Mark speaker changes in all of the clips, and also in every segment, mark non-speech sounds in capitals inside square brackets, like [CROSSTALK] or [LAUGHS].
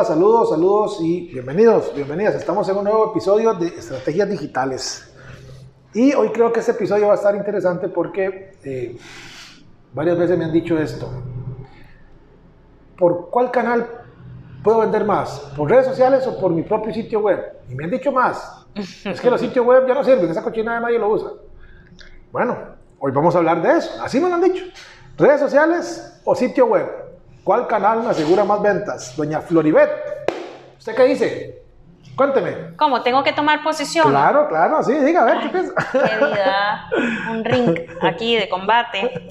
Speaker 1: Hola, saludos, saludos y bienvenidos, bienvenidas. Estamos en un nuevo episodio de Estrategias Digitales. Y hoy creo que este episodio va a estar interesante porque eh, varias veces me han dicho esto. ¿Por cuál canal puedo vender más? ¿Por redes sociales o por mi propio sitio web? Y me han dicho más. Es que los [LAUGHS] sitios web ya no sirven, esa cochinada nadie lo usa. Bueno, hoy vamos a hablar de eso. Así me lo han dicho. ¿Redes sociales o sitio web? ¿Cuál canal me asegura más ventas? Doña Floribet. ¿Usted qué dice? Cuénteme.
Speaker 2: ¿Cómo? ¿Tengo que tomar posición?
Speaker 1: Claro, claro, sí, diga, a ver, ¿qué piensa?
Speaker 2: Qué vida, [LAUGHS] un ring aquí de combate.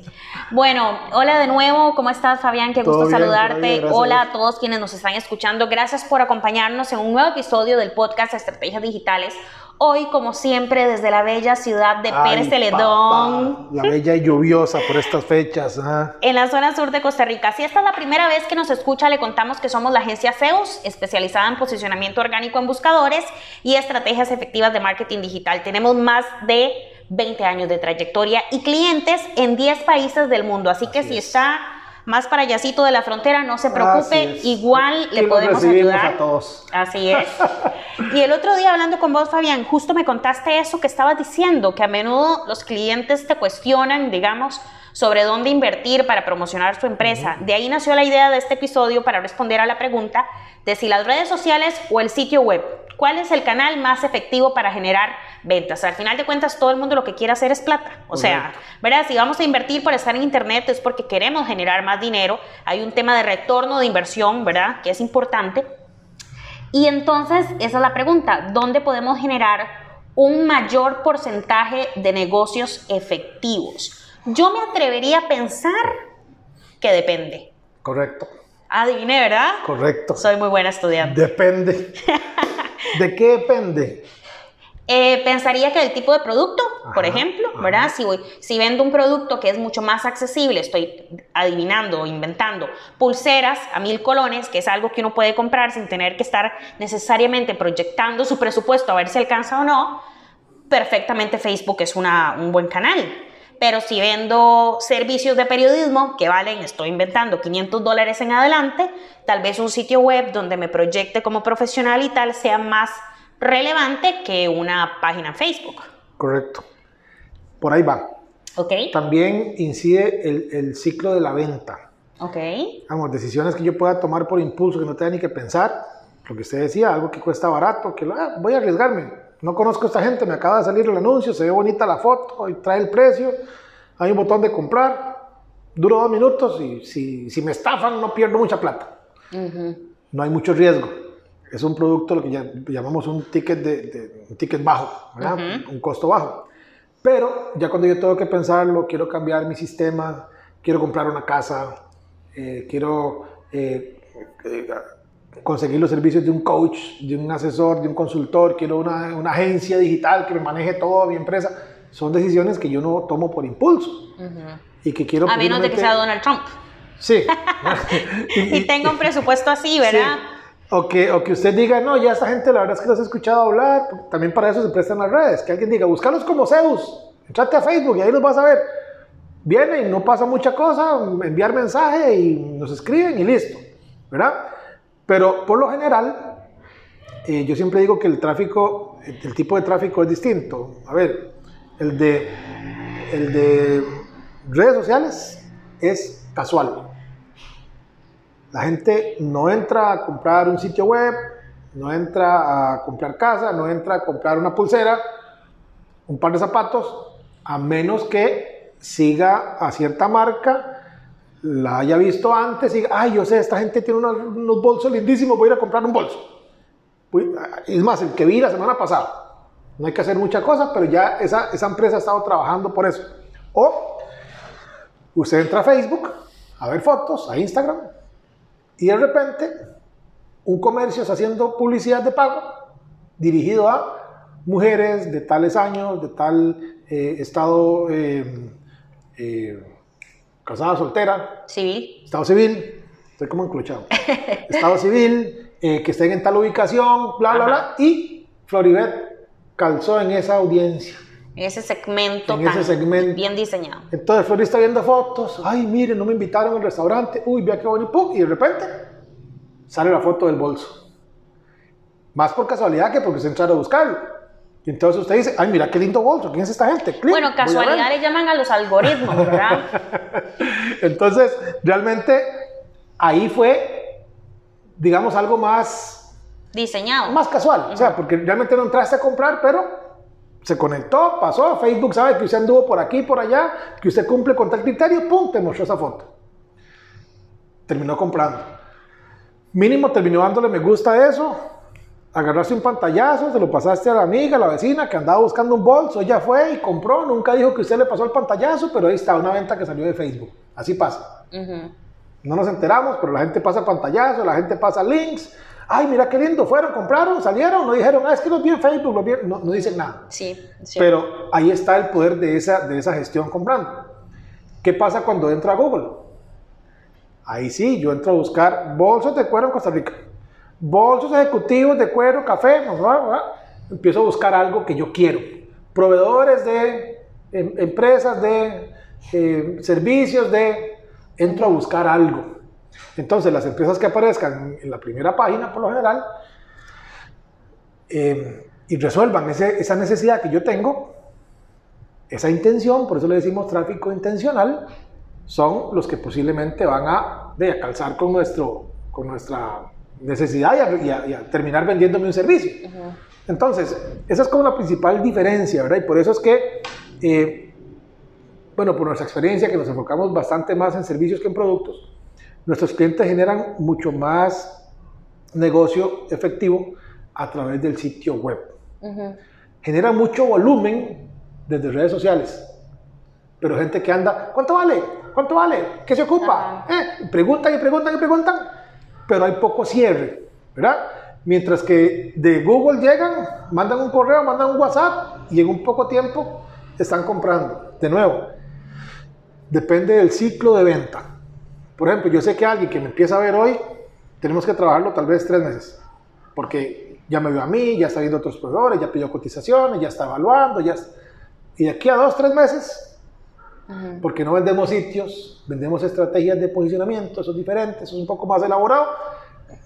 Speaker 2: Bueno, hola de nuevo, ¿cómo estás Fabián? Qué gusto
Speaker 1: bien,
Speaker 2: saludarte.
Speaker 1: bien,
Speaker 2: hola a todos quienes nos están escuchando. Gracias por acompañarnos en un nuevo episodio del podcast Estrategias Digitales. Hoy, como siempre, desde la bella ciudad de
Speaker 1: Ay,
Speaker 2: Pérez Celedón.
Speaker 1: La bella y lluviosa por estas fechas. ah.
Speaker 2: En la zona sur de Costa Rica. Si esta es la primera vez que nos escucha, le contamos que somos la agencia Zeus, especializada en posicionamiento orgánico en buscadores y estrategias efectivas de marketing digital. Tenemos más de 20 años de trayectoria y clientes en 10 países del mundo. Así que si
Speaker 1: es.
Speaker 2: está más para allácito de la frontera, no se preocupe, igual le podemos ayudar.
Speaker 1: a todos.
Speaker 2: Así [LAUGHS] es. Y el otro día hablando con vos, Fabián, justo me contaste eso que estabas diciendo, que a menudo los clientes te cuestionan, digamos, sobre dónde invertir para promocionar su empresa. De ahí nació la idea de este episodio para responder a la pregunta de si las redes sociales o el sitio web. ¿Cuál es el canal más efectivo para generar ventas? Al final de cuentas, todo el mundo lo que quiere hacer es plata. O sea, ¿verdad? Si vamos a invertir por estar en Internet es porque queremos generar más dinero. Hay un tema de retorno de inversión, ¿verdad? Que es importante. Y entonces, esa es la pregunta, ¿dónde podemos generar un mayor porcentaje de negocios efectivos? Yo me atrevería a pensar que depende.
Speaker 1: Correcto,
Speaker 2: Adiviné, ¿verdad?
Speaker 1: correcto.
Speaker 2: Soy muy buena estudiante.
Speaker 1: Depende. ¿De qué depende?
Speaker 2: Eh, pensaría que el tipo de producto, por ejemplo,
Speaker 1: ajá.
Speaker 2: ¿verdad? Si, voy, si vendo un producto que es mucho más accesible, estoy adivinando, inventando pulseras a mil colones, que es algo que uno puede comprar sin tener que estar necesariamente proyectando su presupuesto a ver si alcanza o no, perfectamente Facebook es una, un buen canal. Pero si vendo servicios de periodismo que valen, estoy inventando 500 dólares en adelante, tal vez un sitio web donde me proyecte como profesional y tal sea más relevante que una página en Facebook.
Speaker 1: Correcto. Por ahí va.
Speaker 2: ¿Ok?
Speaker 1: También incide el, el ciclo de la venta.
Speaker 2: ¿Ok?
Speaker 1: Vamos, decisiones que yo pueda tomar por impulso, que no tenga ni que pensar. Lo que usted decía, algo que cuesta barato, que ah, voy a arriesgarme. No conozco a esta gente, me acaba de salir el anuncio, se ve bonita la foto, y trae el precio, hay un botón de comprar, duro dos minutos y si, si me estafan no pierdo mucha plata. No hay mucho riesgo. Es un producto, lo que ya- llamamos un ticket, de, de- un ticket bajo, un costo bajo. Pero ya cuando yo tengo que pensarlo, quiero cambiar mi sistema, quiero comprar una casa, eh, quiero eh, eh, conseguir los servicios de un coach, de un asesor, de un consultor, quiero una, una agencia digital que me maneje todo mi empresa. Son decisiones que yo no tomo por impulso y que quiero...
Speaker 2: A menos de que sea Donald Trump.
Speaker 1: Sí. [LAUGHS]
Speaker 2: Y tenga un presupuesto así, ¿verdad?
Speaker 1: Sí. O que, o que usted diga, no, ya esta gente la verdad es que los he escuchado hablar, también para eso se prestan las redes, que alguien diga, búscalos como Zeus, entrate a Facebook y ahí los vas a ver. Vienen, no pasa mucha cosa, enviar mensaje y nos escriben y listo, ¿verdad? Pero por lo general, eh, yo siempre digo que el tráfico, el, tipo de tráfico es distinto. A ver, el de redes sociales es casual. La gente no entra a comprar un sitio web, no entra a comprar casa, no entra a comprar una pulsera, un par de zapatos, a menos que siga a cierta marca, la haya visto antes y ay, yo sé, esta gente tiene unos, bolsos lindísimos, voy a ir a comprar un bolso. Voy- Es más, el que vi la semana pasada. No hay que hacer mucha cosa, pero ya esa, esa empresa ha estado trabajando por eso. O Usted entra a Facebook, a ver fotos, a Instagram, y de repente un comercio está haciendo publicidad de pago dirigido a mujeres de tales años, de tal eh, estado eh, eh, casada, soltera,
Speaker 2: Civil.
Speaker 1: estado civil, estoy como enclochado, [LAUGHS] estado civil, eh, que estén en tal ubicación, bla, bla, bla, y Floribet calzó en esa audiencia.
Speaker 2: En ese segmento
Speaker 1: En
Speaker 2: tan
Speaker 1: ese segmento.
Speaker 2: bien diseñado.
Speaker 1: Entonces Flori está viendo fotos, ay, mire, no me invitaron al restaurante, uy, vea qué bonito, ¡pum! y de repente sale la foto del bolso. Más por casualidad que porque se entraron a buscarlo. Y entonces usted dice, ay, mira qué lindo bolso, ¿quién es esta gente? Clic,
Speaker 2: Bueno,
Speaker 1: voy a
Speaker 2: casualidad
Speaker 1: verlo.
Speaker 2: le llaman a los algoritmos, ¿verdad? [LAUGHS]
Speaker 1: Entonces, realmente ahí fue, digamos, algo más,
Speaker 2: Diseñado.
Speaker 1: más casual. O sea, porque realmente no entraste a comprar, pero se conectó, pasó, Facebook sabe que usted anduvo por aquí, por allá, que usted cumple con tal criterio, pum, te mostró esa foto. Terminó comprando. Mínimo terminó dándole me gusta a eso, agarraste un pantallazo, se lo pasaste a la amiga, a la vecina que andaba buscando un bolso, ella fue y compró, nunca dijo que usted le pasó el pantallazo, pero ahí está una venta que salió de Facebook. Así pasa. No nos enteramos, pero la gente pasa pantallazos, la gente pasa links. Ay, mira qué lindo, fueron, compraron, salieron, no dijeron, ah, es que los vi en Facebook, los vi en-". No, no dicen nada.
Speaker 2: Sí, sí.
Speaker 1: Pero ahí está el poder de esa, de esa gestión comprando. ¿Qué pasa cuando entra a Google? Ahí sí, yo entro a buscar bolsos de cuero en Costa Rica. Bolsos ejecutivos de cuero, café, bla, bla, bla. empiezo a buscar algo que yo quiero. Proveedores de em- empresas, de eh, servicios, de... Entro a buscar algo. Entonces, las empresas que aparezcan en la primera página, por lo general, eh, y resuelvan ese- esa necesidad que yo tengo, esa intención, por eso le decimos tráfico intencional, son los que posiblemente van a, de, a calzar con, nuestro, con nuestra necesidad y a, y a- y a terminar vendiéndome un servicio. Entonces, esa es como la principal diferencia, ¿verdad? Y por eso es que, eh, bueno, por nuestra experiencia, que nos enfocamos bastante más en servicios que en productos, nuestros clientes generan mucho más negocio efectivo a través del sitio web.
Speaker 2: Ujú.
Speaker 1: Genera mucho volumen desde redes sociales. Pero gente que anda, ¿cuánto vale? ¿Cuánto vale? ¿Qué se ocupa? Eh, preguntan y preguntan y preguntan, pero hay poco cierre, ¿verdad? Mientras que de Google llegan, mandan un correo, mandan un WhatsApp y en un poco tiempo están comprando. De nuevo, depende del ciclo de venta. Por ejemplo, yo sé que alguien que me empieza a ver hoy, tenemos que trabajarlo tal vez tres meses, porque ya me vio a mí, ya está viendo otros proveedores, ya pidió cotizaciones, ya está evaluando, ya y de aquí a dos, tres meses, porque no vendemos sitios, vendemos estrategias de posicionamiento, eso es diferente, eso es un poco más elaborado,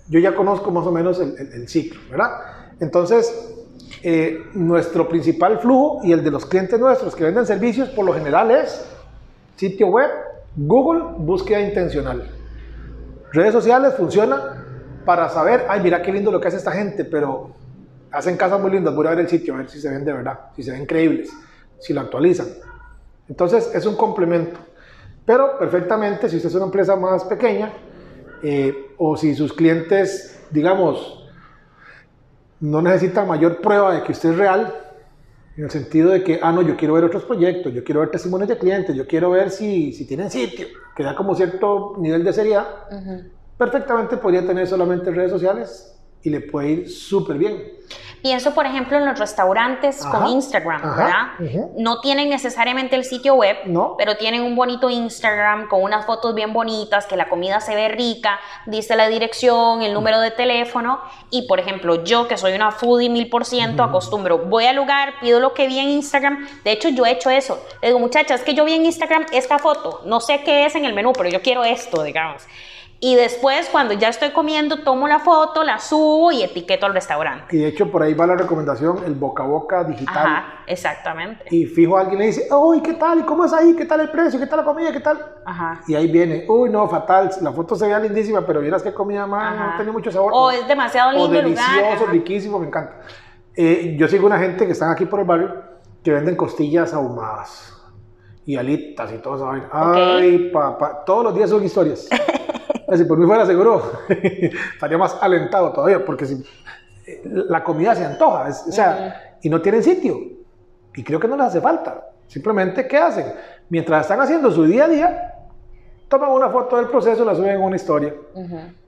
Speaker 1: yo ya conozco más o menos el, el- el ciclo, ¿verdad? Entonces, eh, nuestro principal flujo y el de los clientes nuestros que venden servicios por lo general es sitio web, Google, búsqueda intencional. Redes sociales funciona para saber, ay, mira qué lindo lo que hace esta gente, pero hacen casas muy lindas, voy a ver el sitio, a ver si se ven de verdad, si se ven creíbles, si lo actualizan. Entonces, es un complemento. Pero perfectamente, si usted es una empresa más pequeña, eh, o si sus clientes, digamos, no necesitan mayor prueba de que usted es real, en el sentido de que, ah, no, yo quiero ver otros proyectos, yo quiero ver testimonios de clientes, yo quiero ver si, si tienen sitio, que da como cierto nivel de seriedad, perfectamente podría tener solamente redes sociales y le puede ir súper bien.
Speaker 2: Pienso, por ejemplo, en los restaurantes con
Speaker 1: Ajá,
Speaker 2: Instagram,
Speaker 1: ajá,
Speaker 2: ¿verdad? No tienen necesariamente el sitio web,
Speaker 1: No.
Speaker 2: pero tienen un bonito Instagram con unas fotos bien bonitas, que la comida se ve rica, dice la dirección, el número de teléfono. Y, por ejemplo, yo que soy una foodie mil por ciento, acostumbro, voy al lugar, pido lo que vi en Instagram. De hecho, yo he hecho eso. Le digo, muchachas, es que yo vi en Instagram esta foto, no sé qué es en el menú, pero yo quiero esto, digamos. Y después, cuando ya estoy comiendo, tomo la foto, la subo y etiqueto al restaurante.
Speaker 1: Y de hecho por ahí va la recomendación, el boca a boca digital.
Speaker 2: Ajá, exactamente.
Speaker 1: Y fijo alguien le dice, uy, ¿qué tal? ¿Y cómo es ahí? ¿Qué tal el precio? ¿Qué tal la comida? ¿Qué tal?
Speaker 2: Ajá.
Speaker 1: Y ahí viene, uy, no, fatal, la foto se veía lindísima, pero vieras qué comida más,
Speaker 2: Ajá.
Speaker 1: no tenía mucho sabor.
Speaker 2: O es demasiado
Speaker 1: o
Speaker 2: lindo el lugar.
Speaker 1: delicioso,
Speaker 2: ajá.
Speaker 1: riquísimo, me encanta. Eh, yo sigo una gente que están aquí por el barrio que venden costillas ahumadas y alitas y todo eso. Ay, papá, todos los días son historias. [LAUGHS] si por mí fuera seguro, [LAUGHS] estaría más alentado todavía, porque si, eh, la comida se antoja, es- o sea, y no tienen sitio. Y creo que no les hace falta. Simplemente, ¿qué hacen? Mientras están haciendo su día a día, toman una foto del proceso y la suben en una historia.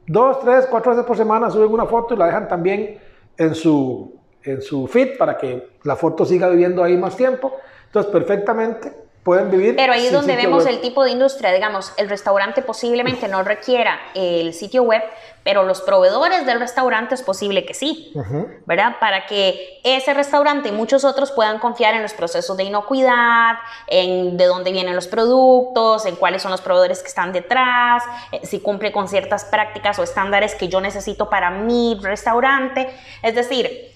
Speaker 1: Dos, tres, cuatro veces por semana suben una foto y la dejan también en su, en su feed para que la foto siga viviendo ahí más tiempo. Entonces, perfectamente pueden vivir.
Speaker 2: Pero ahí es donde vemos
Speaker 1: web.
Speaker 2: el tipo de industria, digamos, el restaurante posiblemente no requiera el sitio web, pero los proveedores del restaurante es posible que sí, ¿verdad? Para que ese restaurante y muchos otros puedan confiar en los procesos de inocuidad, en de dónde vienen los productos, en cuáles son los proveedores que están detrás, eh, si cumple con ciertas prácticas o estándares que yo necesito para mi restaurante. Es decir,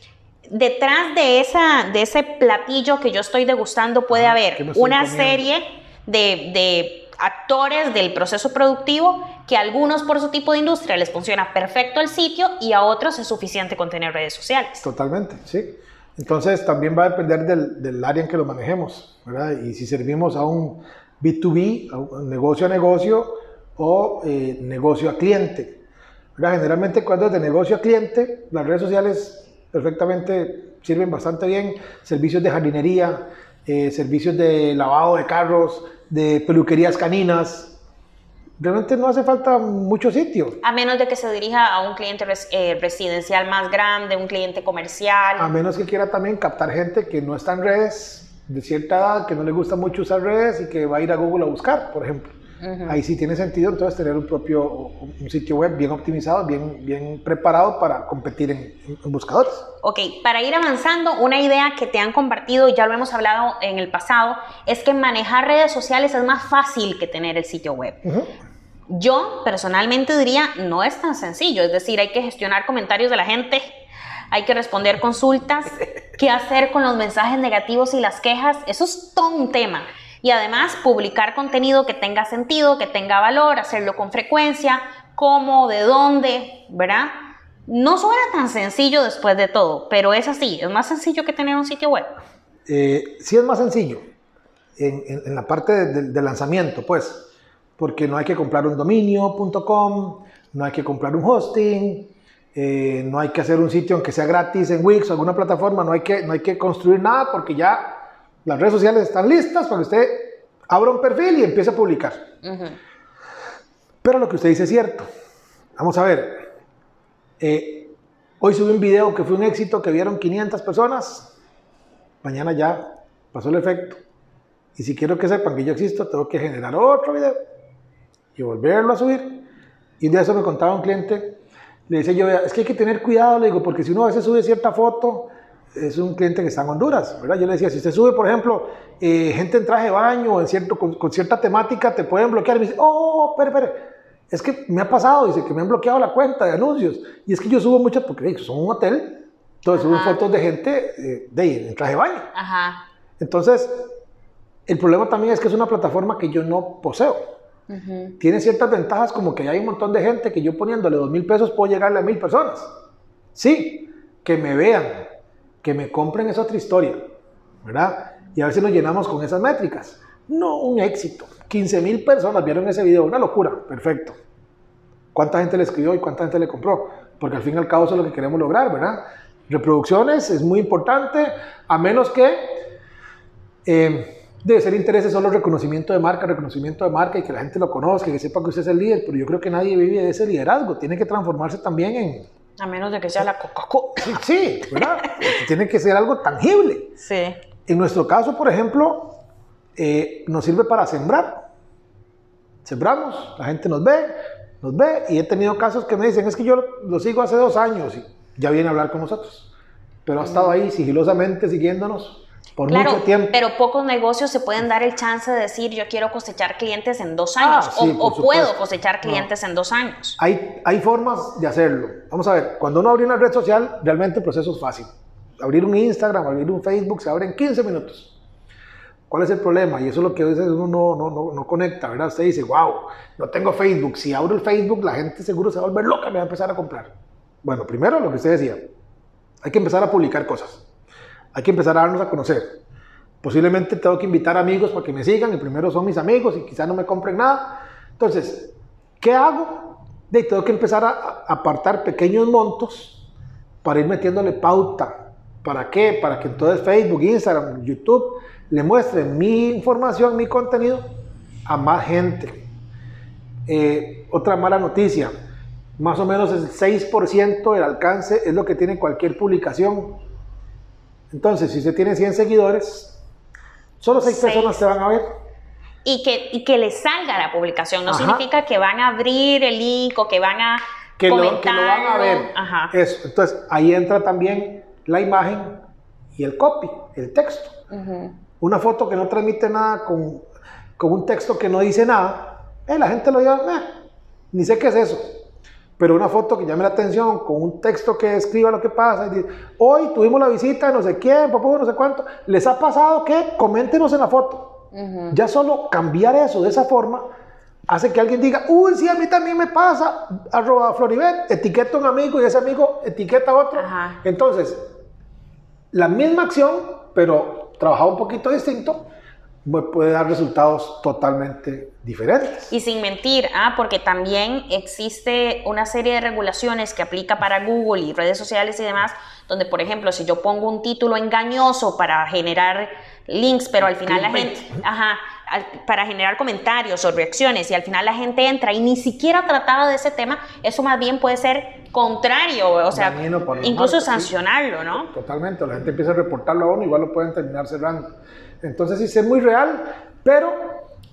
Speaker 2: detrás de, esa, de ese platillo que yo estoy degustando puede
Speaker 1: Ajá, ¿qué
Speaker 2: haber una
Speaker 1: comiendo?
Speaker 2: serie de, de actores del proceso productivo que a algunos por su tipo de industria les funciona perfecto el sitio y a otros es suficiente con tener redes sociales.
Speaker 1: Totalmente, sí. Entonces también va a depender del, del área en que lo manejemos, ¿verdad? Y si servimos a un B2B, a un negocio a negocio o eh, negocio a cliente. ¿verdad? Generalmente cuando es de negocio a cliente, las redes sociales perfectamente sirven bastante bien. Servicios de jardinería, eh, servicios de lavado de carros, de peluquerías caninas. Realmente no hace falta mucho sitio.
Speaker 2: A menos de que se dirija a un cliente res- eh, residencial más grande, un cliente comercial.
Speaker 1: A menos que quiera también captar gente que no está en redes, de cierta edad, que no le gusta mucho usar redes y que va a ir a Google a buscar, por ejemplo. Ahí sí tiene sentido entonces tener un propio un sitio web bien optimizado, bien, bien preparado para competir en, en buscadores.
Speaker 2: Ok, para ir avanzando, una idea que te han compartido, y ya lo hemos hablado en el pasado, es que manejar redes sociales es más fácil que tener el sitio web. Yo personalmente diría, no es tan sencillo, es decir, hay que gestionar comentarios de la gente, hay que responder consultas, [LAUGHS] qué hacer con los mensajes negativos y las quejas, eso es todo un tema. Y además, publicar contenido que tenga sentido, que tenga valor, hacerlo con frecuencia, cómo, de dónde, ¿verdad? No suena tan sencillo después de todo, pero es así, es más sencillo que tener un sitio web.
Speaker 1: Eh, sí es más sencillo en, la parte de, de- de lanzamiento, pues, porque no hay que comprar un dominio.com, no hay que comprar un hosting, eh, no hay que hacer un sitio aunque sea gratis en Wix o alguna plataforma, no hay que, no hay que construir nada porque ya las redes sociales están listas para que usted abra un perfil y empiece a publicar. Pero lo que usted dice es cierto. Vamos a ver. eh, hoy subí un video que fue un éxito, que vieron 500 personas. Mañana ya pasó el efecto. Y si quiero que sepan que yo existo, tengo que generar otro video y volverlo a subir. Y un día eso me contaba un cliente. Le decía yo, "Vea, es que hay que tener cuidado, le digo, porque si uno a veces sube cierta foto, es un cliente que está en Honduras, ¿verdad? Yo le decía, si usted sube, por ejemplo, eh, gente en traje de baño o en cierto, con, con cierta temática, te pueden bloquear. Y me dice, oh, espere, espere. Es que me ha pasado, dice que me han bloqueado la cuenta de anuncios. Y es que yo subo muchas, porque son un hotel, entonces
Speaker 2: Ajá.
Speaker 1: fotos de gente eh, de, en traje de baño.
Speaker 2: Ajá.
Speaker 1: Entonces, el problema también es que es una plataforma que yo no poseo. Tiene ciertas ventajas como que hay un montón de gente que yo poniéndole dos mil pesos puedo llegarle a mil personas. Sí, que me vean, que me compren es otra historia, ¿verdad? Y a veces nos llenamos con esas métricas. No, un éxito. 15 mil personas vieron ese video, una locura, perfecto. ¿Cuánta gente le escribió y cuánta gente le compró? Porque al fin y al cabo eso es lo que queremos lograr, ¿verdad? Reproducciones es muy importante, a menos que eh, debe ser interés solo reconocimiento de marca, reconocimiento de marca y que la gente lo conozca, que sepa que usted es el líder, pero yo creo que nadie vive de ese liderazgo, tiene que transformarse también en...
Speaker 2: A menos de que sea la Coca-Cola. [LAUGHS]
Speaker 1: Sí, ¿verdad? tiene que ser algo tangible.
Speaker 2: Sí.
Speaker 1: En nuestro caso, por ejemplo, eh, nos sirve para sembrar. Sembramos, la gente nos ve, nos ve, y he tenido casos que me dicen, es que yo lo sigo hace dos años y ya viene a hablar con nosotros. Pero ha estado ahí sigilosamente siguiéndonos por
Speaker 2: Claro,
Speaker 1: mucho tiempo.
Speaker 2: pero pocos negocios se pueden dar el chance de decir yo quiero cosechar clientes en dos
Speaker 1: Ah,
Speaker 2: años
Speaker 1: sí,
Speaker 2: o, o puedo cosechar
Speaker 1: No.
Speaker 2: clientes en dos años.
Speaker 1: Hay, hay formas de hacerlo. Vamos a ver, cuando uno abre una red social, realmente el proceso es fácil. Abrir un Instagram, abrir un Facebook, se abre en 15 minutos. ¿Cuál es el problema? Y eso es lo que a veces uno no, no, no, no conecta, ¿verdad? Usted dice, wow, no tengo Facebook. Si abro el Facebook, la gente seguro se va a volver loca, me va a empezar a comprar. Bueno, primero lo que usted decía, hay que empezar a publicar cosas. Hay que empezar a darnos a conocer. Posiblemente tengo que invitar amigos para que me sigan, y primero son mis amigos y quizás no me compren nada. Entonces, ¿qué hago? De, tengo que empezar a, apartar pequeños montos para ir metiéndole pauta. ¿Para qué? Para que entonces Facebook, Instagram, YouTube le muestren mi información, mi contenido a más gente. Eh, otra mala noticia, más o menos el 6% del alcance es lo que tiene cualquier publicación. Entonces, si usted tiene 100 seguidores, solo 6
Speaker 2: Seis.
Speaker 1: personas te van a ver.
Speaker 2: Y que, y que les salga la publicación. No
Speaker 1: Ajá.
Speaker 2: significa que van a abrir el link o que van a
Speaker 1: que lo,
Speaker 2: comentar.
Speaker 1: que lo van a ver.
Speaker 2: Ajá.
Speaker 1: Eso. Entonces, ahí entra también la imagen y el copy, el texto. Una foto que no transmite nada con, con un texto que no dice nada, eh, la gente lo lleva, "Eh, ni sé qué es eso. Pero una foto que llame la atención, con un texto que describa lo que pasa, y dice, hoy tuvimos la visita de no sé quién, papá, no sé cuánto, ¿les ha pasado que? Coméntenos en la foto. Ya solo cambiar eso de esa forma hace que alguien diga, uy, sí, a mí también me pasa, arroba Floribet, etiqueta a un amigo y ese amigo etiqueta a otro.
Speaker 2: Ajá.
Speaker 1: Entonces, la misma acción, pero trabajado un poquito distinto, puede dar resultados totalmente diferentes.
Speaker 2: Y sin mentir, ah, porque también existe una serie de regulaciones que aplica para Google y redes sociales y demás, donde, por ejemplo, si yo pongo un título engañoso para generar links, pero al final la gente, ajá, para generar comentarios o reacciones y al final la gente entra y ni siquiera trataba de ese tema, eso más bien puede ser contrario, o sea, incluso sancionarlo, ¿no?
Speaker 1: Totalmente, la gente empieza a reportarlo a uno, igual lo pueden terminar cerrando. Entonces, sí, es muy real, pero,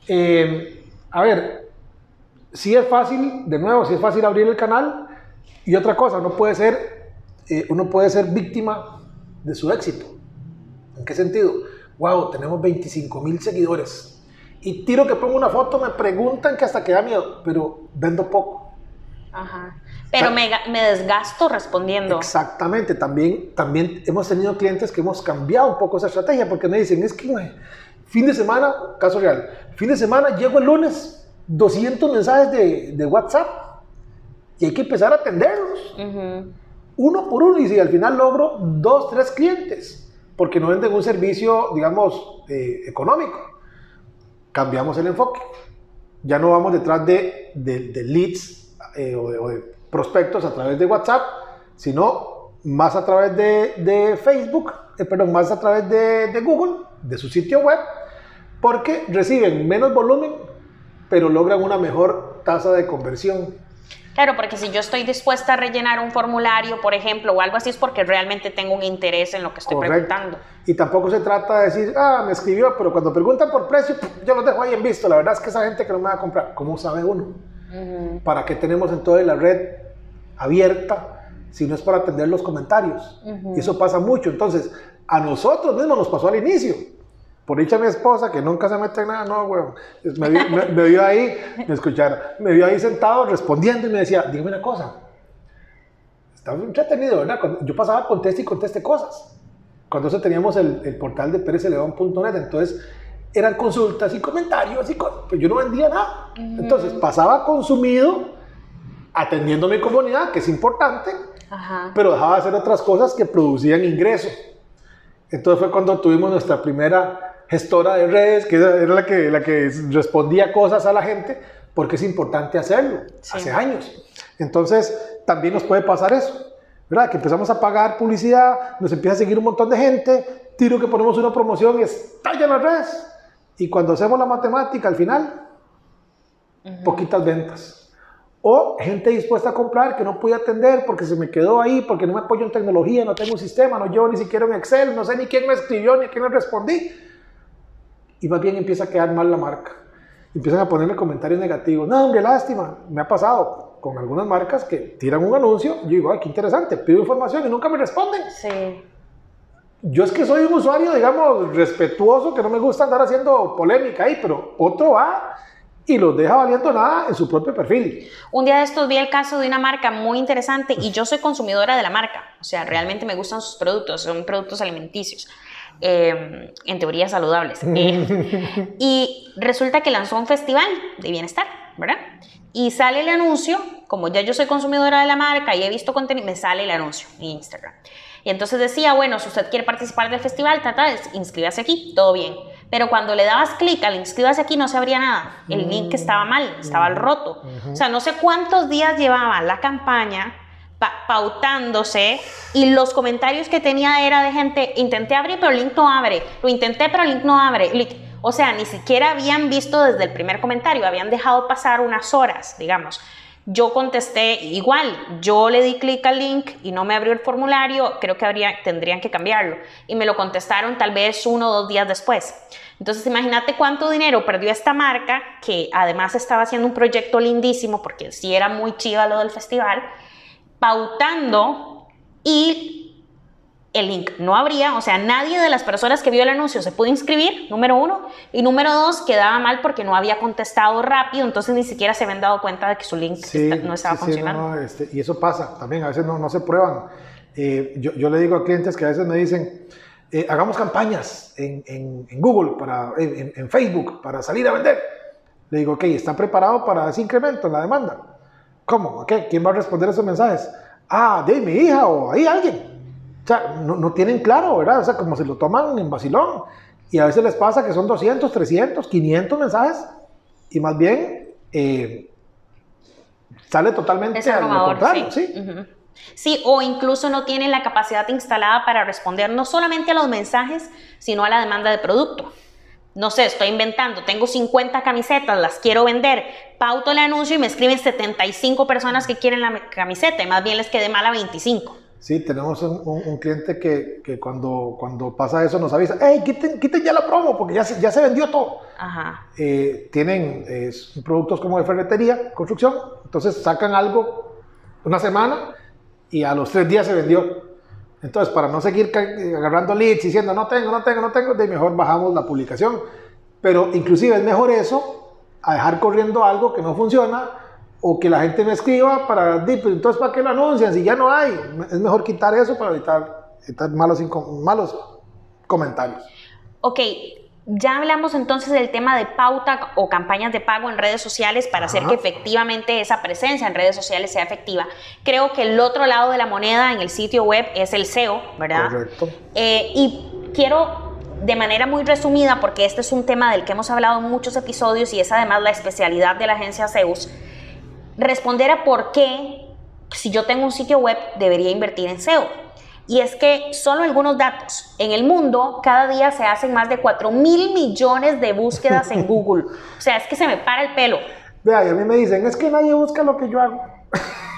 Speaker 1: eh, a ver, sí es fácil, de nuevo, sí es fácil abrir el canal, y otra cosa, uno puede ser, eh, uno puede ser víctima de su éxito. ¿En qué sentido? Wow, tenemos 25 mil seguidores. Y tiro que pongo una foto, me preguntan que hasta que da miedo, pero vendo poco.
Speaker 2: Ajá. Pero me, me desgasto respondiendo.
Speaker 1: Exactamente, también, también hemos tenido clientes que hemos cambiado un poco esa estrategia porque me dicen, es que fin de semana, caso real, fin de semana llego el lunes, 200 mensajes de, de WhatsApp y hay que empezar a atenderlos
Speaker 2: Ujú.
Speaker 1: uno por uno y si al final logro dos, tres clientes porque no venden un servicio, digamos, eh, económico, cambiamos el enfoque. Ya no vamos detrás de, de- de leads eh, o, de, o de prospectos a través de WhatsApp, sino más a través de, de Facebook, eh, perdón, más a través de, de Google, de su sitio web, porque reciben menos volumen, pero logran una mejor tasa de conversión.
Speaker 2: Claro, porque si yo estoy dispuesta a rellenar un formulario, por ejemplo, o algo así, es porque realmente tengo un interés en lo que estoy
Speaker 1: Correcto.
Speaker 2: preguntando.
Speaker 1: Y tampoco se trata de decir, ah, me escribió, pero cuando preguntan por precio, yo los dejo ahí en visto. La verdad es que esa gente que no me va a comprar, ¿cómo sabe uno? ¿Para qué tenemos entonces la red abierta si no es para atender los comentarios? Y eso pasa mucho. Entonces, a nosotros mismos nos pasó al inicio. Por dicha mi esposa, que nunca se mete en nada, no, weón. Me me- me vio ahí, me escuchara, me vio ahí sentado respondiendo y me decía, dígame una cosa. Estaba entretenido, ¿verdad? Yo pasaba, conteste y conteste cosas. Cuando eso teníamos el, el portal de perezleón.net, entonces eran consultas y comentarios, y co- pues yo no vendía nada. Entonces pasaba consumido atendiendo a mi comunidad, que es importante,
Speaker 2: Ajá.
Speaker 1: pero dejaba de hacer otras cosas que producían ingresos. Entonces fue cuando tuvimos nuestra primera gestora de redes, que era era la que, la que respondía cosas a la gente, porque es importante hacerlo,
Speaker 2: Sí.
Speaker 1: hace años. Entonces también nos puede pasar eso, ¿verdad? Que empezamos a pagar publicidad, nos empieza a seguir un montón de gente, tiro que ponemos una promoción y estalla en las redes. Y cuando hacemos la matemática al final, poquitas ventas. O gente dispuesta a comprar que no pude atender porque se me quedó ahí, porque no me apoyo en tecnología, no tengo un sistema, no llevo ni siquiera un Excel, no sé ni quién me escribió, ni a quién le respondí. Y más bien empieza a quedar mal la marca. Empiezan a ponerme comentarios negativos. No, hombre, lástima. Me ha pasado con algunas marcas que tiran un anuncio. Yo digo, ay, qué interesante. Pido información y nunca me responden.
Speaker 2: Sí.
Speaker 1: Yo es que soy un usuario, digamos, respetuoso, que no me gusta andar haciendo polémica ahí, pero otro va y los deja valiendo nada en su propio perfil.
Speaker 2: Un día de estos vi el caso de una marca muy interesante y yo soy consumidora de la marca. O sea, realmente me gustan sus productos, son productos alimenticios. eh, en teoría saludables. [LAUGHS] Eh, y resulta que lanzó un festival de bienestar, ¿verdad? Y sale el anuncio, como ya yo soy consumidora de la marca y he visto contenido, me sale el anuncio en Instagram. Y entonces decía, bueno, si usted quiere participar del festival, trata de inscríbase aquí, todo bien. Pero cuando le dabas clic al inscríbase aquí no se abría nada. El link estaba mal, estaba roto. O sea, no sé cuántos días llevaba la campaña pa- pautándose y los comentarios que tenía era de gente, intenté abrir pero el link no abre, lo intenté pero el link no abre. Link- O sea, ni siquiera habían visto desde el primer comentario, habían dejado pasar unas horas, digamos. Yo contesté igual, yo le di clic al link y no me abrió el formulario, creo que tendrían que cambiarlo. Y me lo contestaron tal vez uno o dos días después. Entonces imagínate cuánto dinero perdió esta marca, que además estaba haciendo un proyecto lindísimo, porque sí era muy chiva lo del festival, pautando y el link no habría, o sea, nadie de las personas que vio el anuncio se pudo inscribir, número uno, y número dos, quedaba mal porque no había contestado rápido, entonces ni siquiera se habían dado cuenta de que su link no estaba funcionando.
Speaker 1: Este, y eso pasa también, a veces no, no se prueban. Eh, yo, yo, le digo a clientes que a veces me dicen, eh, hagamos campañas en, en, en Google, para, en, en, Facebook, para salir a vender. Le digo, ok, ¿están preparados para ese incremento en la demanda? ¿Cómo? Okay, ¿Quién va a responder esos mensajes? Ah, de mi hija o ahí alguien. O sea, no, no, tienen claro, ¿verdad? O sea, como se lo toman en vacilón. Y a veces les pasa que son 200, 300, 500 mensajes y más bien eh, sale totalmente
Speaker 2: al contrario. Sí. ¿sí? Uh -huh. Sí, o incluso no tienen la capacidad instalada para responder no solamente a los mensajes, sino a la demanda de producto. No sé, estoy inventando, tengo 50 camisetas, las quiero vender, pauto el anuncio y me escriben 75 personas que quieren la camiseta y más bien les quedé mal a 25.
Speaker 1: Sí, tenemos un, un, un cliente que, que, cuando, cuando pasa eso nos avisa, hey, quiten, quiten ya la promo porque ya se, ya se vendió todo.
Speaker 2: Ajá.
Speaker 1: Eh, tienen eh, productos como de ferretería, construcción, entonces sacan algo una semana y a los tres días se vendió. Entonces, para no seguir agarrando leads diciendo no tengo, no tengo, no tengo, de mejor bajamos la publicación. Pero inclusive es mejor eso a dejar corriendo algo que no funciona o que la gente me escriba para, pues, entonces ¿para qué lo anuncian si ya no hay? Es mejor quitar eso para evitar, evitar malos, malos comentarios.
Speaker 2: Ok, ya hablamos entonces del tema de pauta o campañas de pago en redes sociales para Ajá. hacer que efectivamente esa presencia en redes sociales sea efectiva. Creo que el otro lado de la moneda en el sitio web es el SEO, ¿verdad?
Speaker 1: Correcto.
Speaker 2: Eh, y quiero de manera muy resumida, porque este es un tema del que hemos hablado en muchos episodios y es además la especialidad de la agencia Zeus, responder a por qué, si yo tengo un sitio web, debería invertir en SEO. Y es que solo algunos datos. En el mundo, cada día se hacen más de 4 mil millones de búsquedas en [LAUGHS] Google. O sea, es que se me para el pelo.
Speaker 1: Vea, y a mí me dicen, es que nadie busca lo que yo hago.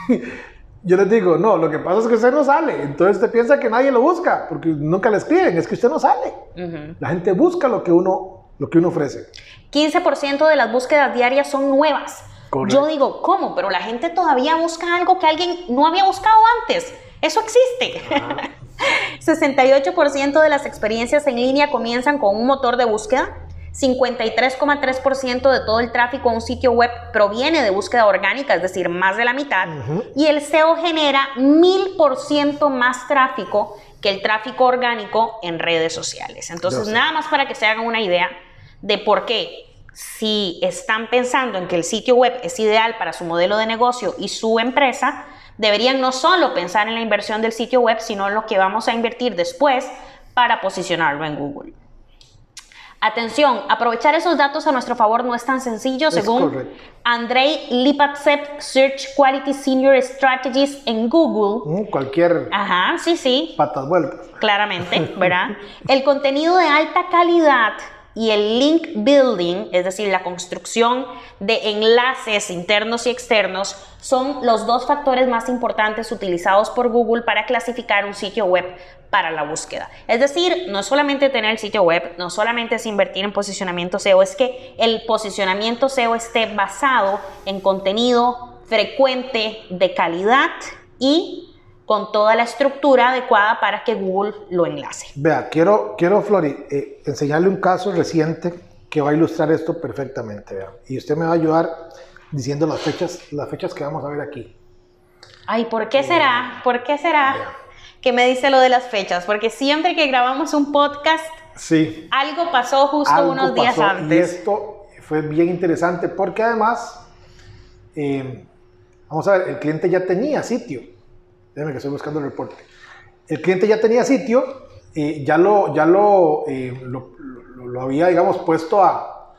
Speaker 1: [LAUGHS] yo les digo, no, lo que pasa es que usted no sale. Entonces usted piensa que nadie lo busca, porque nunca le escriben, es que usted no sale. Uh -huh. La gente busca lo que uno, lo que uno ofrece. 15%
Speaker 2: de las búsquedas diarias son nuevas. Correcto. Yo digo, ¿cómo? Pero la gente todavía busca algo que alguien no había buscado antes. Eso existe. Ah. [LAUGHS] 68% de las experiencias en línea comienzan con un motor de búsqueda. 53,3% de todo el tráfico a un sitio web proviene de búsqueda orgánica, es decir, más de la mitad. Uh -huh. Y el SEO genera 1000% más tráfico que el tráfico orgánico en redes sociales. Entonces, nada más para que se hagan una idea de por qué si están pensando en que el sitio web es ideal para su modelo de negocio y su empresa, deberían no solo pensar en la inversión del sitio web, sino en lo que vamos a invertir después para posicionarlo en Google. Atención, aprovechar esos datos a nuestro favor no es tan sencillo,
Speaker 1: es
Speaker 2: según
Speaker 1: correcto.
Speaker 2: Andrei Lipatsev, Search Quality Senior Strategist en Google.
Speaker 1: Mm, cualquier
Speaker 2: Ajá, sí, sí.
Speaker 1: patas vueltas.
Speaker 2: Claramente, [LAUGHS] ¿verdad? El contenido de alta calidad y el link building, es decir, la construcción de enlaces internos y externos, son los dos factores más importantes utilizados por Google para clasificar un sitio web para la búsqueda. Es decir, no solamente tener el sitio web, no solamente invertir en posicionamiento SEO, es que el posicionamiento SEO esté basado en contenido frecuente, de calidad y con toda la estructura adecuada para que Google lo enlace.
Speaker 1: Vea, quiero, quiero Flori, eh, enseñarle un caso reciente que va a ilustrar esto perfectamente. Vea. Y usted me va a ayudar diciendo las fechas, las fechas que vamos a ver aquí.
Speaker 2: Ay, ¿por qué será? ¿Por qué será Vea. que me dice lo de las fechas? Porque siempre que grabamos un podcast,
Speaker 1: sí.
Speaker 2: algo pasó justo
Speaker 1: algo
Speaker 2: unos días
Speaker 1: pasó,
Speaker 2: antes.
Speaker 1: Y esto fue bien interesante porque además, eh, vamos a ver, el cliente ya tenía sitio Déjame que estoy buscando el reporte. El cliente ya tenía sitio, eh, ya, lo, ya lo, eh, lo, había, digamos, puesto a,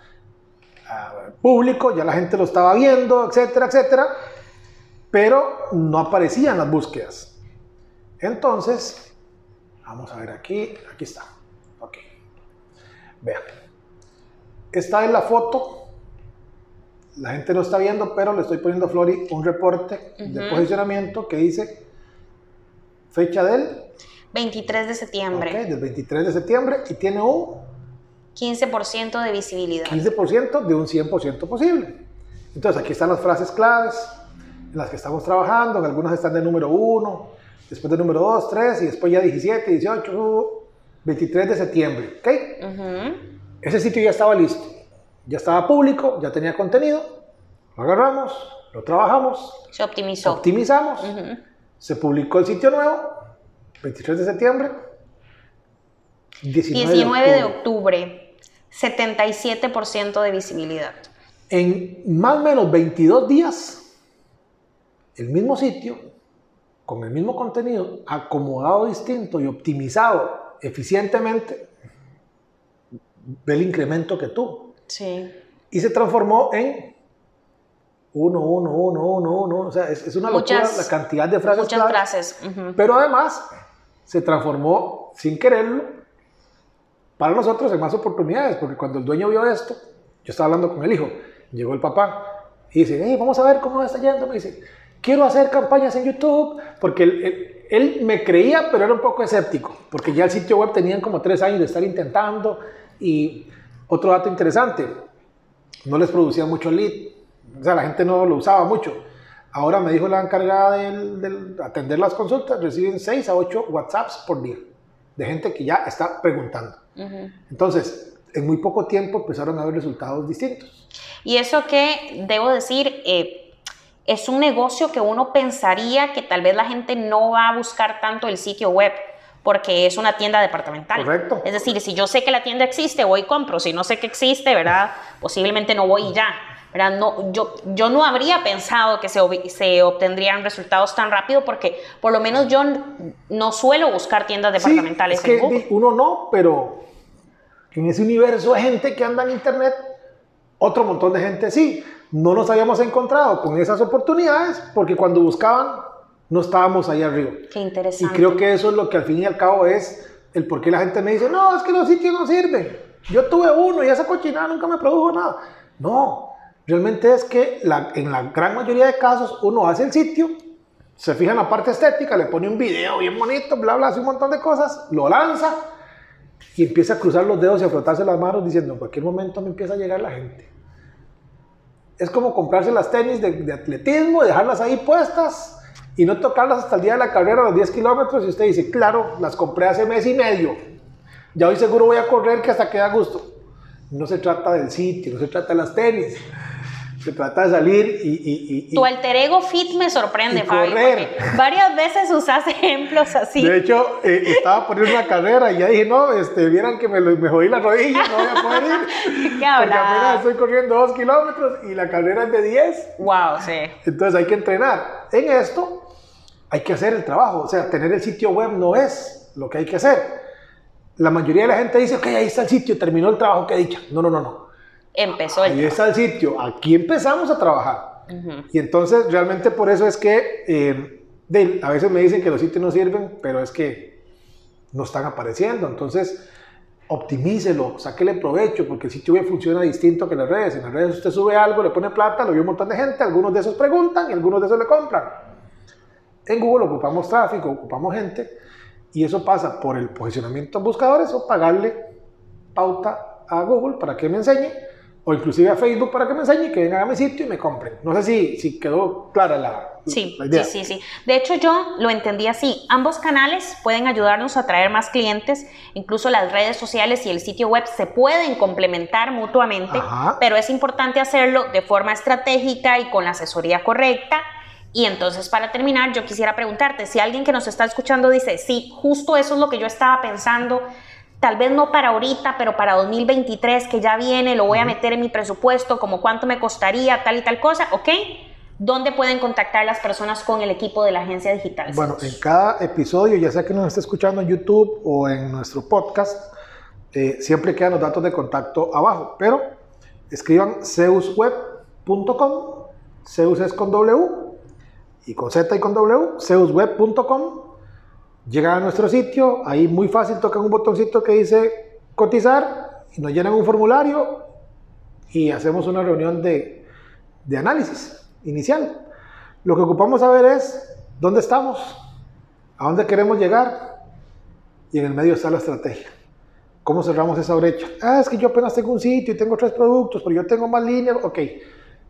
Speaker 1: a, público, ya la gente lo estaba viendo, etcétera, etcétera, pero no aparecían las búsquedas. Entonces, vamos a ver aquí, aquí está. Ok. Vean. esta es la foto. La gente no está viendo, pero le estoy poniendo a Flori un reporte de posicionamiento que dice fecha del,
Speaker 2: 23 de septiembre,
Speaker 1: ok, del 23 de septiembre y tiene un
Speaker 2: 15% de visibilidad.
Speaker 1: 15% de un 100% posible. Entonces aquí están las frases claves en las que estamos trabajando, en algunas están de número 1, después de número 2, 3 y después ya 17, 18, uh, 23 de septiembre. ¿ok?
Speaker 2: Ujú.
Speaker 1: Ese sitio ya estaba listo, ya estaba público, ya tenía contenido, lo agarramos, lo trabajamos,
Speaker 2: Se optimizó.
Speaker 1: optimizamos,
Speaker 2: Ujú.
Speaker 1: Se publicó el sitio nuevo, 23 de septiembre, 19,
Speaker 2: 19 de
Speaker 1: octubre.
Speaker 2: octubre, 77% de visibilidad.
Speaker 1: En más o menos 22 días, el mismo sitio, con el mismo contenido, acomodado distinto y optimizado eficientemente, ve el incremento que tuvo.
Speaker 2: Sí.
Speaker 1: Y se transformó en 1, 1, 1, 1, 1. O sea, es, es una locura
Speaker 2: Muchas-
Speaker 1: la cantidad de frases.
Speaker 2: Muchas
Speaker 1: claves.
Speaker 2: frases. ujú.
Speaker 1: Pero además, se transformó sin quererlo para nosotros en más oportunidades, porque cuando el dueño vio esto, yo estaba hablando con el hijo, llegó el papá y dice, hey, vamos a ver cómo está yendo. Me dice, quiero hacer campañas en YouTube, porque él, él- él me creía, pero era un poco escéptico, porque ya el sitio web tenían como tres años de estar intentando. Y otro dato interesante, no les producía mucho lead, o sea, la gente no lo usaba mucho. Ahora me dijo la encargada de atender las consultas, reciben 6 a 8 WhatsApps por día de gente que ya está preguntando.
Speaker 2: Ujú.
Speaker 1: Entonces, en muy poco tiempo empezaron a ver resultados distintos.
Speaker 2: Y eso que, debo decir, eh, es un negocio que uno pensaría que tal vez la gente no va a buscar tanto el sitio web porque es una tienda departamental.
Speaker 1: Correcto.
Speaker 2: Es decir, si yo sé que la tienda existe, voy y compro. Si no sé que existe, ¿verdad? Posiblemente no voy y ya. ¿Verdad? No, yo, yo no habría pensado que se, se obtendrían resultados tan rápido porque por lo menos yo no suelo buscar tiendas departamentales
Speaker 1: sí, es
Speaker 2: en
Speaker 1: que
Speaker 2: Google.
Speaker 1: di- uno no, pero en ese universo de gente que anda en Internet, otro montón de gente sí. No nos habíamos encontrado con esas oportunidades porque cuando buscaban no estábamos ahí arriba.
Speaker 2: Qué
Speaker 1: Y
Speaker 2: interesante.
Speaker 1: creo que eso es lo que al fin y al cabo es el por qué la gente me dice, no, es que los sitios no sirven. Yo tuve uno y esa cochinada nunca me produjo nada. No, realmente es que la- en la gran mayoría de casos uno hace el sitio, se fija en la parte estética, le pone un video bien bonito, bla, bla, hace un montón de cosas, lo lanza y empieza a cruzar los dedos y a frotarse las manos diciendo, en cualquier momento me empieza a llegar la gente. Es como comprarse las tenis de, de atletismo, dejarlas ahí puestas y no tocarlas hasta el día de la carrera, los 10 kilómetros, y usted dice, claro, las compré hace mes y medio. Ya hoy seguro voy a correr que hasta queda gusto. No se trata del sitio, no se trata de las tenis. Se trata de salir y... y- y-
Speaker 2: Tu alter ego fit me sorprende,
Speaker 1: Y
Speaker 2: Fabi,
Speaker 1: correr.
Speaker 2: porque varias veces usas [LAUGHS] ejemplos así.
Speaker 1: De hecho, eh, estaba por ir a una carrera y ya dije, no, este, vieran que me, lo- me jodí la rodilla, no voy a poder ir. [LAUGHS]
Speaker 2: ¿Qué
Speaker 1: Porque
Speaker 2: hablas?
Speaker 1: apenas estoy corriendo dos kilómetros y la carrera es de 10.
Speaker 2: Wow, sí.
Speaker 1: Entonces hay que entrenar. En esto hay que hacer el trabajo. O sea, tener el sitio web no es lo que hay que hacer. La mayoría de la gente dice, ok, ahí está el sitio, terminó el trabajo, qué dicha. No, no, no, no.
Speaker 2: Empezó el
Speaker 1: Ahí está el sitio, aquí empezamos a trabajar. Y entonces realmente por eso es que eh, de- a veces me dicen que los sitios no sirven, pero es que no están apareciendo. Entonces, optimícelo, sáquele provecho, porque el sitio web funciona distinto que las redes. En las redes usted sube algo, le pone plata, lo ve un montón de gente, algunos de esos preguntan y algunos de esos le compran. En Google ocupamos tráfico, ocupamos gente, y eso pasa por el posicionamiento en buscadores o pagarle pauta a Google para que me enseñe, o inclusive a Facebook para que me enseñe, que vengan a mi sitio y me compren. No sé si, si quedó clara la,
Speaker 2: Sí,
Speaker 1: la idea.
Speaker 2: sí, sí, sí. De hecho, yo lo entendí así. Ambos canales pueden ayudarnos a atraer más clientes. Incluso las redes sociales y el sitio web se pueden complementar mutuamente,
Speaker 1: Ajá.
Speaker 2: pero es importante hacerlo de forma estratégica y con la asesoría correcta. Y entonces, para terminar, yo quisiera preguntarte, si alguien que nos está escuchando dice, sí, justo eso es lo que yo estaba pensando, tal vez no para ahorita, pero para 2023 que ya viene, lo voy a meter en mi presupuesto, como cuánto me costaría, tal y tal cosa, ¿ok? ¿Dónde pueden contactar las personas con el equipo de la agencia digital?
Speaker 1: Bueno, en cada episodio, ya sea que nos esté escuchando en YouTube o en nuestro podcast, eh, siempre quedan los datos de contacto abajo, pero escriban zeusweb.com, Zeus es con W y con Z y con W, zeusweb.com, llegan a nuestro sitio, ahí muy fácil tocan un botoncito que dice cotizar y nos llenan un formulario y hacemos una reunión de, de análisis inicial. Lo que ocupamos saber es dónde estamos, a dónde queremos llegar y en el medio está la estrategia. ¿Cómo cerramos esa brecha? Ah, es que yo apenas tengo un sitio y tengo tres productos, pero yo tengo más líneas. Ok,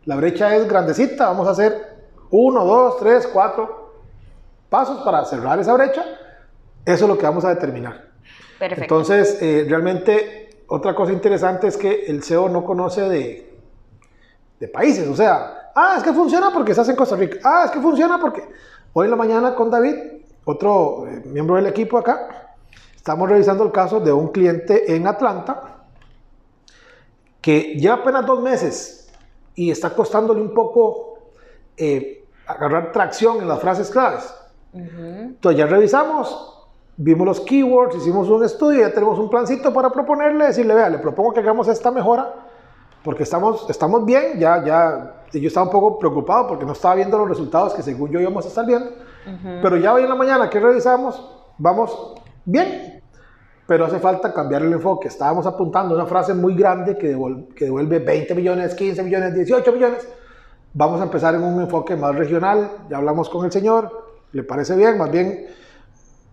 Speaker 1: la brecha es grandecita, vamos a hacer uno, dos, tres, cuatro pasos para cerrar esa brecha. Eso es lo que vamos a determinar.
Speaker 2: Perfecto.
Speaker 1: Entonces, eh, realmente, otra cosa interesante es que el CEO no conoce de, de países. O sea, ah, es que funciona porque estás en Costa Rica. Ah, es que funciona porque hoy en la mañana con David, otro eh, miembro del equipo acá, estamos revisando el caso de un cliente en Atlanta que lleva apenas dos meses y está costándole un poco eh, agarrar tracción en las frases claves. Entonces ya revisamos, vimos los keywords, hicimos un estudio, ya tenemos un plancito para proponerle, decirle, vea, le propongo que hagamos esta mejora, porque estamos, estamos bien, ya, ya, yo estaba un poco preocupado porque no estaba viendo los resultados que según yo íbamos a estar viendo, pero ya hoy en la mañana que revisamos, vamos bien, pero hace falta cambiar el enfoque. Estábamos apuntando una frase muy grande que devuelve, que devuelve 20 millones, 15 millones, 18 millones. Vamos a empezar en un enfoque más regional, ya hablamos con el señor, le parece bien, más bien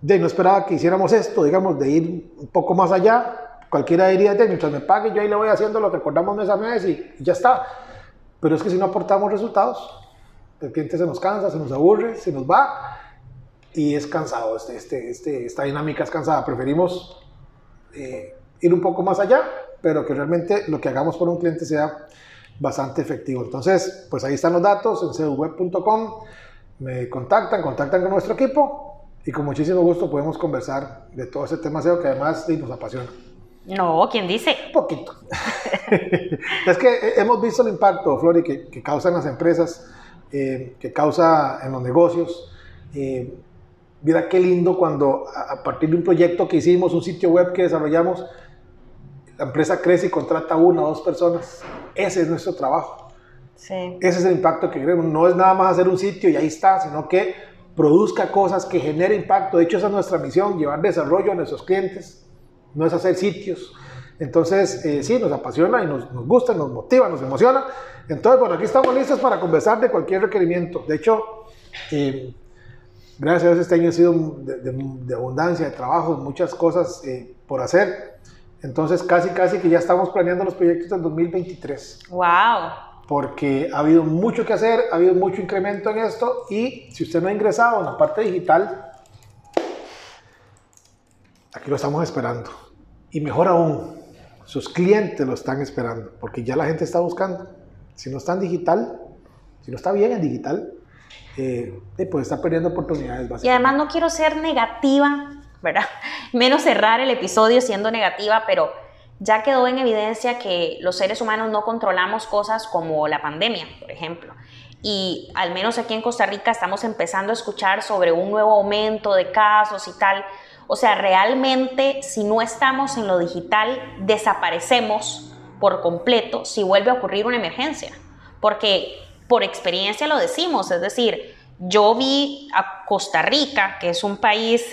Speaker 1: de no esperaba que hiciéramos esto, digamos, de ir un poco más allá. Cualquiera diría, de mientras me pague, yo ahí le voy haciendo lo que acordamos mes a mes y, ya está. Pero es que si no aportamos resultados, el cliente se nos cansa, se nos aburre, se nos va y es cansado. Este, este, este, esta dinámica es cansada. Preferimos eh, ir un poco más allá, pero que realmente lo que hagamos por un cliente sea bastante efectivo. Entonces, pues ahí están los datos en cweb.com me contactan, contactan con nuestro equipo y con muchísimo gusto podemos conversar de todo ese tema SEO que además nos apasiona.
Speaker 2: No, ¿quién dice?
Speaker 1: Un poquito. [LAUGHS] es que hemos visto el impacto, Flori, que, que causan las empresas, eh, que causa en los negocios. Eh, mira qué lindo cuando a, a partir de un proyecto que hicimos, un sitio web que desarrollamos, la empresa crece y contrata una o dos personas. Ese es nuestro trabajo.
Speaker 2: Sí.
Speaker 1: Ese es el impacto que queremos. No es nada más hacer un sitio y ahí está, sino que produzca cosas que genere impacto. De hecho, esa es nuestra misión, llevar desarrollo a nuestros clientes. No es hacer sitios. Entonces, eh, sí, nos apasiona y nos, nos, gusta, nos motiva, nos emociona. Entonces, bueno, aquí estamos listos para conversar de cualquier requerimiento. De hecho, eh, gracias a Dios este año ha sido de, de, de abundancia, de trabajo, muchas cosas eh, por hacer. Entonces, casi, casi que ya estamos planeando los proyectos del 2023.
Speaker 2: ¡Wow!
Speaker 1: Porque ha habido mucho que hacer, ha habido mucho incremento en esto y si usted no ha ingresado en la parte digital, aquí lo estamos esperando. Y mejor aún, sus clientes lo están esperando, porque ya la gente está buscando. Si no está en digital, si no está bien en digital, eh, pues está perdiendo oportunidades.
Speaker 2: Y además no quiero ser negativa, ¿verdad? [LAUGHS] Menos cerrar el episodio siendo negativa, pero ya quedó en evidencia que los seres humanos no controlamos cosas como la pandemia, por ejemplo. Y al menos aquí en Costa Rica estamos empezando a escuchar sobre un nuevo aumento de casos y tal. O sea, realmente si no estamos en lo digital, desaparecemos por completo si vuelve a ocurrir una emergencia. Porque por experiencia lo decimos, es decir, yo vi a Costa Rica, que es un país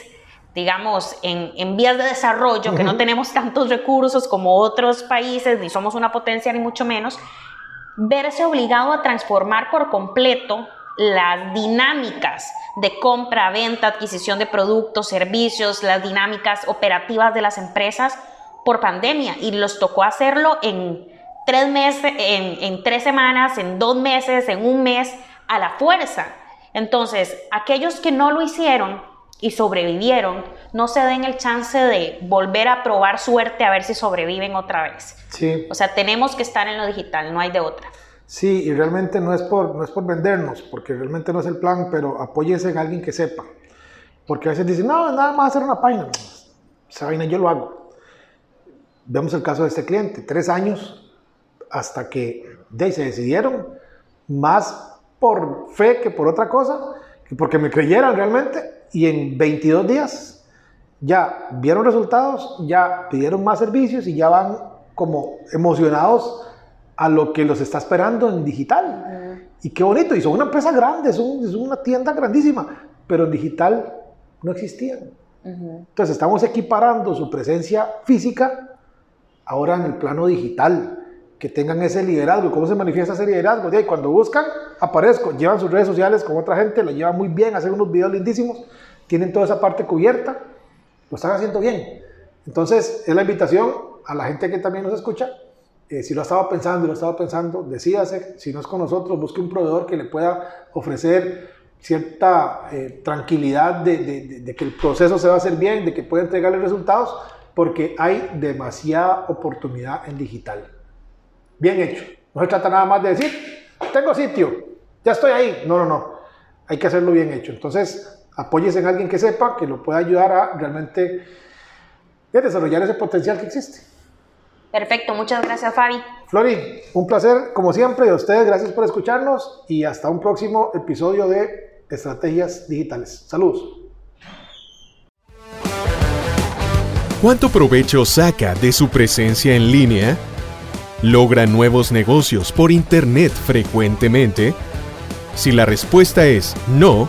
Speaker 2: digamos, en, en, vías de desarrollo, que no tenemos tantos recursos como otros países, ni somos una potencia ni mucho menos, verse obligado a transformar por completo las dinámicas de compra, venta, adquisición de productos, servicios, las dinámicas operativas de las empresas por pandemia y los tocó hacerlo en tres meses, en, en tres semanas, en dos meses, en un mes, a la fuerza. Entonces, aquellos que no lo hicieron, y sobrevivieron, no se den el chance de volver a probar suerte a ver si sobreviven otra vez.
Speaker 1: Sí.
Speaker 2: O sea, tenemos que estar en lo digital, no hay de otra.
Speaker 1: Sí, y realmente no es por, no es por vendernos, porque realmente no es el plan, pero apóyese en alguien que sepa. Porque a veces dicen, no, nada más hacer una página. Esa vaina yo lo hago. Vemos el caso de este cliente, tres años hasta que de, se decidieron, más por fe que por otra cosa, que porque me creyeran realmente, y en 22 días ya vieron resultados, ya pidieron más servicios y ya van como emocionados a lo que los está esperando en digital. Uh -huh. Y qué bonito, y son una empresa grande, son, es una tienda grandísima, pero en digital no existían. Uh -huh. Entonces estamos equiparando su presencia física ahora en el plano digital, que tengan ese liderazgo. ¿Cómo se manifiesta ese liderazgo? De ahí, cuando buscan, aparezco, llevan sus redes sociales con otra gente, lo llevan muy bien, hacen unos videos lindísimos, tienen toda esa parte cubierta, lo están haciendo bien. Entonces, es la invitación a la gente que también nos escucha. Eh, si lo estaba pensando y lo estaba pensando, decídase, si no es con nosotros, busque un proveedor que le pueda ofrecer cierta eh, tranquilidad de, que el proceso se va a hacer bien, de que pueda entregarle resultados, porque hay demasiada oportunidad en digital. Bien hecho. No se trata nada más de decir, tengo sitio, ya estoy ahí. No, no, no. Hay que hacerlo bien hecho. Entonces, apóyese en alguien que sepa, que lo pueda ayudar a realmente desarrollar ese potencial que existe.
Speaker 2: Perfecto, muchas gracias Fabi.
Speaker 1: Flori, un placer como siempre y a ustedes, gracias por escucharnos y hasta un próximo episodio de Estrategias Digitales. Saludos.
Speaker 3: ¿Cuánto provecho saca de su presencia en línea? ¿Logra nuevos negocios por Internet frecuentemente? Si la respuesta es no,